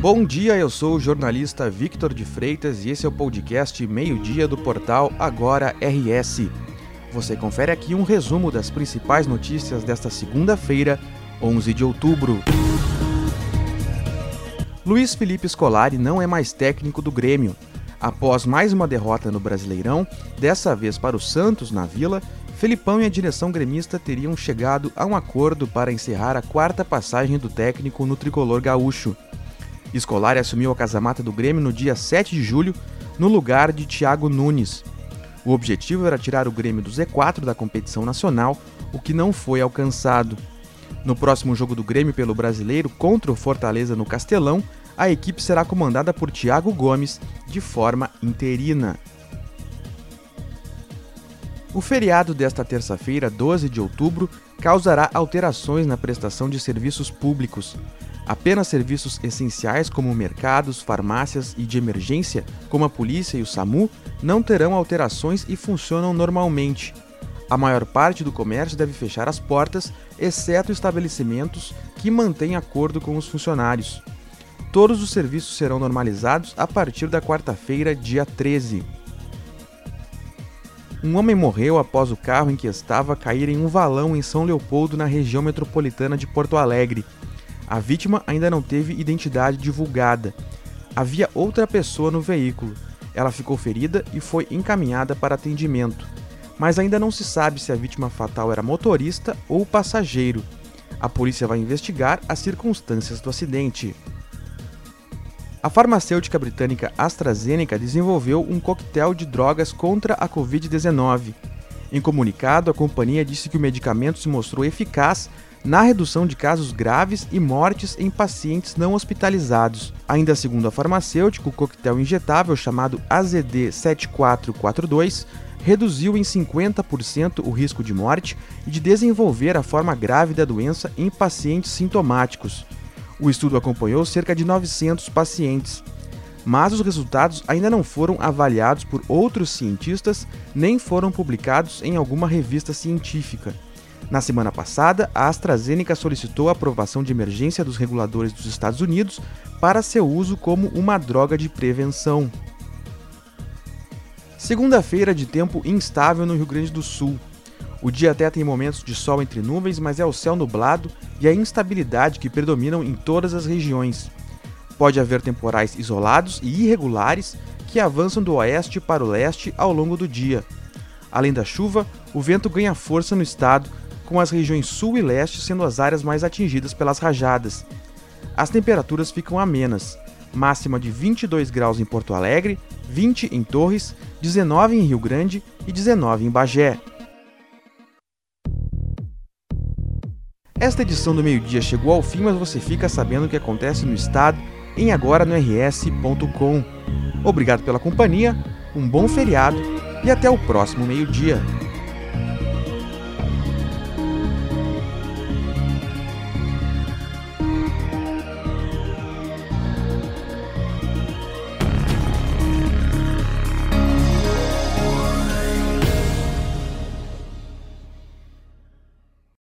Bom dia, eu sou o jornalista Victor de Freitas e esse é o podcast Meio-Dia do portal Agora RS. Você confere aqui um resumo das principais notícias desta segunda-feira, 11 de outubro. Luiz Felipe Scolari não é mais técnico do Grêmio. Após mais uma derrota no Brasileirão, dessa vez para o Santos na Vila, Felipão e a direção gremista teriam chegado a um acordo para encerrar a quarta passagem do técnico no tricolor gaúcho. Scolari assumiu a casamata do Grêmio no dia 7 de julho, no lugar de Thiago Nunes. O objetivo era tirar o Grêmio do Z4 da competição nacional, o que não foi alcançado. No próximo jogo do Grêmio pelo Brasileiro contra o Fortaleza no Castelão, a equipe será comandada por Thiago Gomes de forma interina. O feriado desta terça-feira, 12 de outubro, causará alterações na prestação de serviços públicos. Apenas serviços essenciais como mercados, farmácias e de emergência, como a polícia e o SAMU, não terão alterações e funcionam normalmente. A maior parte do comércio deve fechar as portas, exceto estabelecimentos que mantêm acordo com os funcionários. Todos os serviços serão normalizados a partir da quarta-feira, dia 13. Um homem morreu após o carro em que estava cair em um valão em São Leopoldo, na região metropolitana de Porto Alegre. A vítima ainda não teve identidade divulgada. Havia outra pessoa no veículo. Ela ficou ferida e foi encaminhada para atendimento. Mas ainda não se sabe se a vítima fatal era motorista ou passageiro. A polícia vai investigar as circunstâncias do acidente. A farmacêutica britânica AstraZeneca desenvolveu um coquetel de drogas contra a Covid-19. Em comunicado, a companhia disse que o medicamento se mostrou eficaz na redução de casos graves e mortes em pacientes não hospitalizados. Ainda segundo a farmacêutica, o coquetel injetável chamado AZD7442 reduziu em 50% o risco de morte e de desenvolver a forma grave da doença em pacientes sintomáticos. O estudo acompanhou cerca de 900 pacientes, mas os resultados ainda não foram avaliados por outros cientistas nem foram publicados em alguma revista científica. Na semana passada, a AstraZeneca solicitou a aprovação de emergência dos reguladores dos Estados Unidos para seu uso como uma droga de prevenção. Segunda-feira de tempo instável no Rio Grande do Sul. O dia até tem momentos de sol entre nuvens, mas é o céu nublado e a instabilidade que predominam em todas as regiões. Pode haver temporais isolados e irregulares que avançam do oeste para o leste ao longo do dia. Além da chuva, o vento ganha força no estado, com as regiões sul e leste sendo as áreas mais atingidas pelas rajadas. As temperaturas ficam amenas, máxima de 22 graus em Porto Alegre, 20 em Torres, 19 em Rio Grande e 19 em Bagé. Esta edição do meio-dia chegou ao fim, mas você fica sabendo o que acontece no estado em agora no rs.com. Obrigado pela companhia, um bom feriado e até o próximo meio-dia.